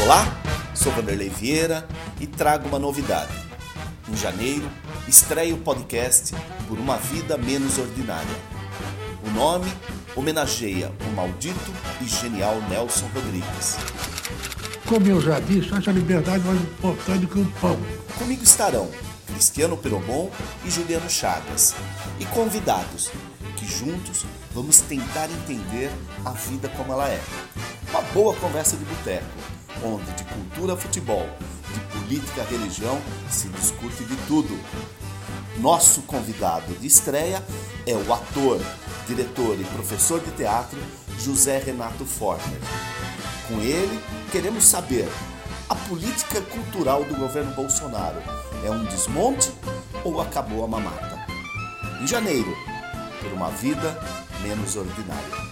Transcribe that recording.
Olá, sou Vanderlei Vieira e trago uma novidade. Em janeiro, estreia o podcast Por uma Vida Menos Ordinária. O nome homenageia o maldito e genial Nelson Rodrigues. Como eu já disse, acho a liberdade mais importante que o pão. Comigo estarão Cristiano Perobon e Juliano Chagas e convidados que juntos vamos tentar entender a vida como ela é. Uma boa conversa de boteco, onde de cultura futebol, de política religião se discute de tudo. Nosso convidado de estreia é o ator, diretor e professor de teatro José Renato Forner. Com ele, queremos saber: a política cultural do governo Bolsonaro é um desmonte ou acabou a mamata? Em janeiro, por uma vida menos ordinária.